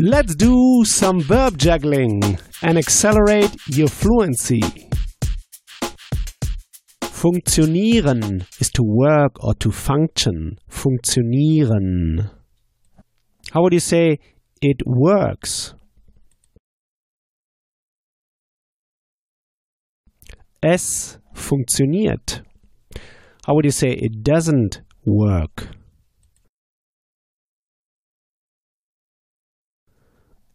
Let's do some verb juggling and accelerate your fluency. Funktionieren is to work or to function. Funktionieren. How would you say it works? Es funktioniert. How would you say it doesn't work?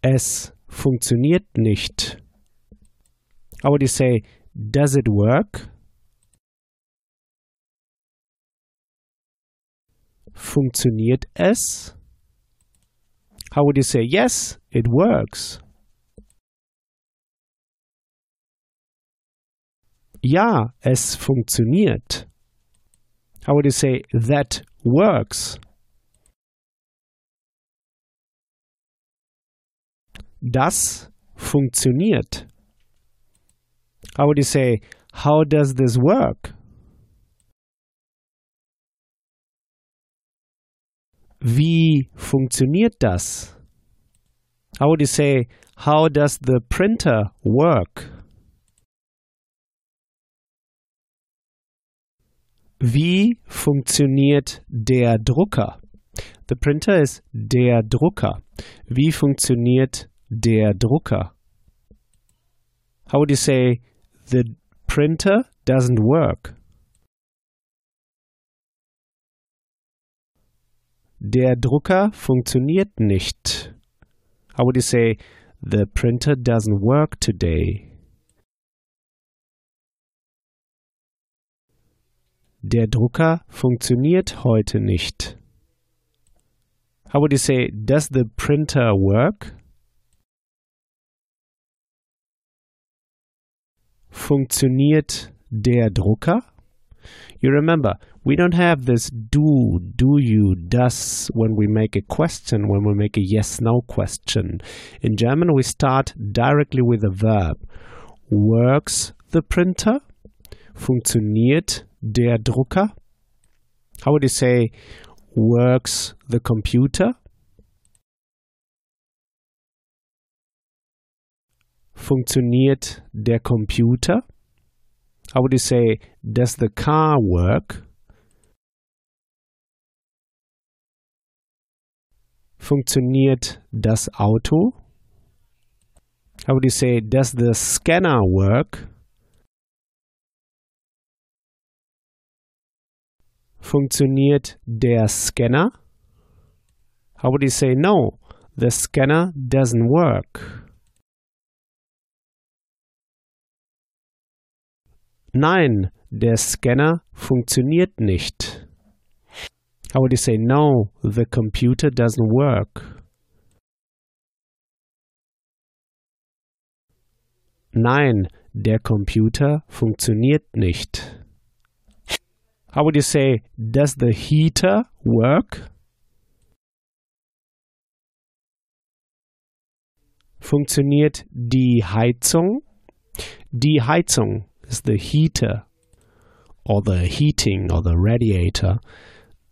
Es funktioniert nicht. How would you say, does it work? Funktioniert es? How would you say, yes, it works? Ja, es funktioniert. How would you say, that works? Das funktioniert. How would you say, how does this work? Wie funktioniert das? How would you say, how does the printer work? Wie funktioniert der Drucker? The printer is der Drucker. Wie funktioniert der Drucker? How would you say the printer doesn't work? Der Drucker funktioniert nicht. How would you say the printer doesn't work today? Der Drucker funktioniert heute nicht. How would you say, does the printer work? Funktioniert der Drucker? You remember, we don't have this do, do you, does when we make a question, when we make a yes no question. In German, we start directly with a verb. Works the printer? Funktioniert der Drucker? How would you say, works the computer? Funktioniert der Computer? How would you say, does the car work? Funktioniert das Auto? How would you say, does the scanner work? Funktioniert der Scanner? How would you say, no, the scanner doesn't work? Nein, der Scanner funktioniert nicht. How would you say, no, the computer doesn't work? Nein, der Computer funktioniert nicht. How would you say, does the heater work? Funktioniert die Heizung? Die Heizung is the heater or the heating or the radiator.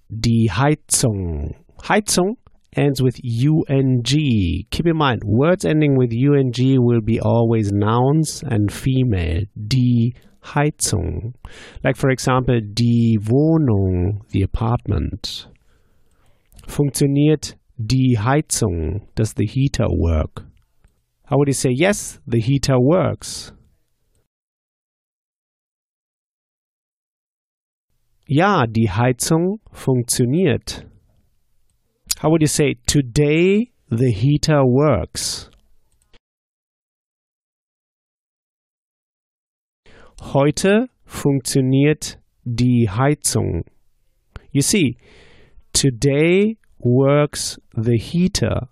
Die Heizung. Heizung ends with ung. Keep in mind, words ending with ung will be always nouns and female. Die Heizung. Like, for example, die Wohnung, the apartment. Funktioniert die Heizung? Does the heater work? How would you say, yes, the heater works? Ja, die Heizung funktioniert. How would you say, today the heater works? Heute funktioniert die Heizung. You see, today works the heater.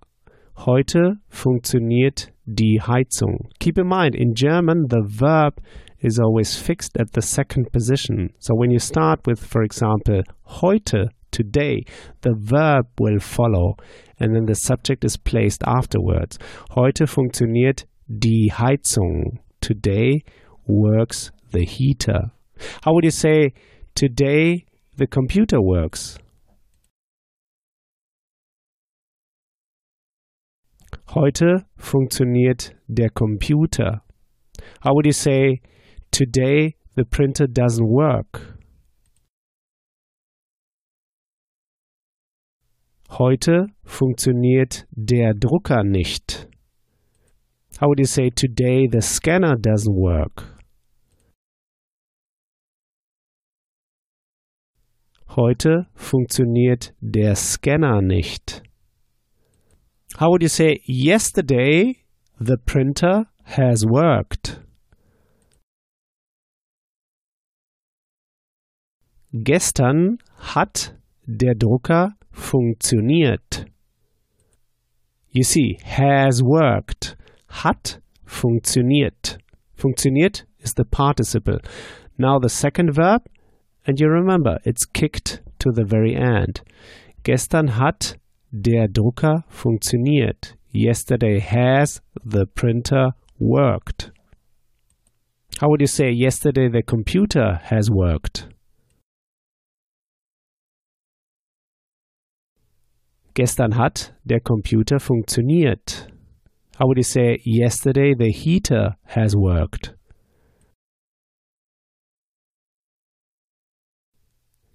Heute funktioniert die Heizung. Keep in mind, in German, the verb is always fixed at the second position. So when you start with, for example, heute, today, the verb will follow and then the subject is placed afterwards. Heute funktioniert die Heizung. Today works the heater. How would you say, today the computer works? Heute funktioniert der Computer. How would you say today the printer doesn't work? Heute funktioniert der Drucker nicht. How would you say today the scanner doesn't work? Heute funktioniert der Scanner nicht. How would you say yesterday the printer has worked? Gestern hat der Drucker funktioniert. You see, has worked. Hat funktioniert. Funktioniert is the participle. Now the second verb, and you remember, it's kicked to the very end. Gestern hat der Drucker funktioniert. Yesterday has the printer worked. How would you say yesterday the computer has worked? Gestern hat der Computer funktioniert. How would you say yesterday the heater has worked?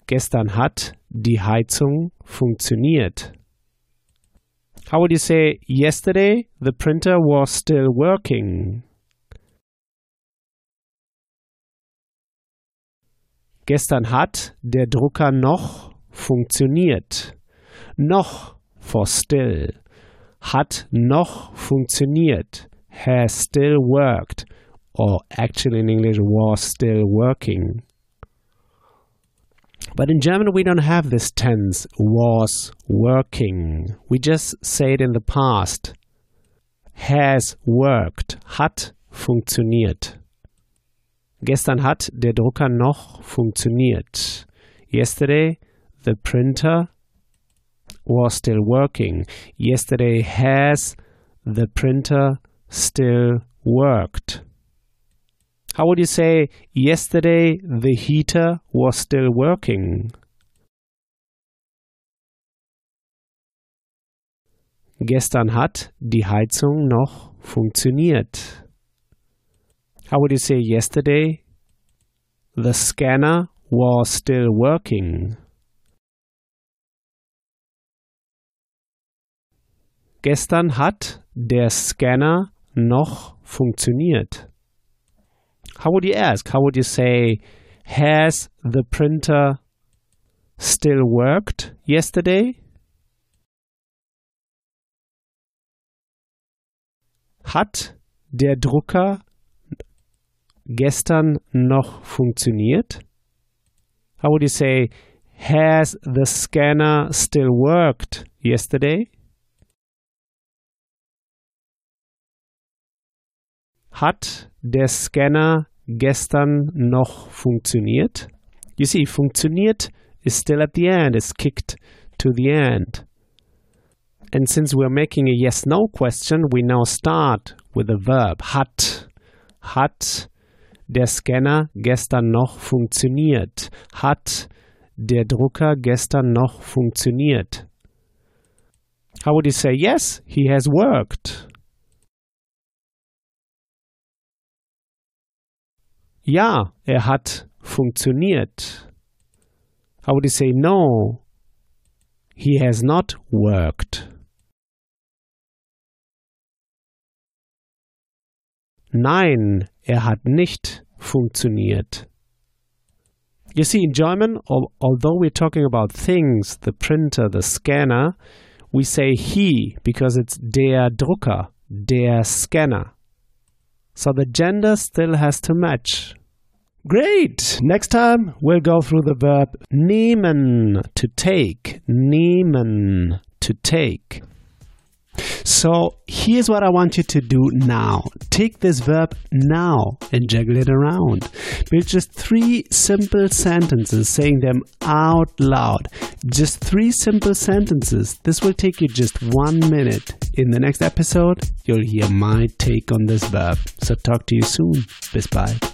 Gestern hat die Heizung funktioniert. How would you say yesterday the printer was still working? Gestern hat der Drucker noch funktioniert. Noch for still. Hat noch funktioniert. Has still worked. Or actually in English was still working. But in German, we don't have this tense, was working. We just say it in the past. Has worked. Hat funktioniert. Gestern hat der Drucker noch funktioniert. Yesterday, the printer was still working. Yesterday has the printer still worked. How would you say yesterday the heater was still working? Gestern hat die Heizung noch funktioniert. How would you say yesterday the scanner was still working? Gestern hat der Scanner noch funktioniert. How would you ask? How would you say, has the printer still worked yesterday? Hat der Drucker gestern noch funktioniert? How would you say, has the scanner still worked yesterday? Hat der Scanner gestern noch funktioniert? You see, funktioniert is still at the end, it's kicked to the end. And since we're making a yes no question, we now start with the verb hat. Hat der Scanner gestern noch funktioniert? Hat der Drucker gestern noch funktioniert? How would you say yes, he has worked? Ja, er hat funktioniert. How would you say no? He has not worked. Nein, er hat nicht funktioniert. You see, in German, al although we're talking about things, the printer, the scanner, we say he because it's der Drucker, der Scanner. So the gender still has to match. Great! Next time we'll go through the verb nehmen, to take. Nehmen, to take. So here's what I want you to do now. Take this verb now and juggle it around. Build just three simple sentences, saying them out loud. Just three simple sentences. This will take you just one minute. In the next episode, you'll hear my take on this verb. So talk to you soon. Bis bye.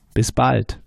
Bis bald.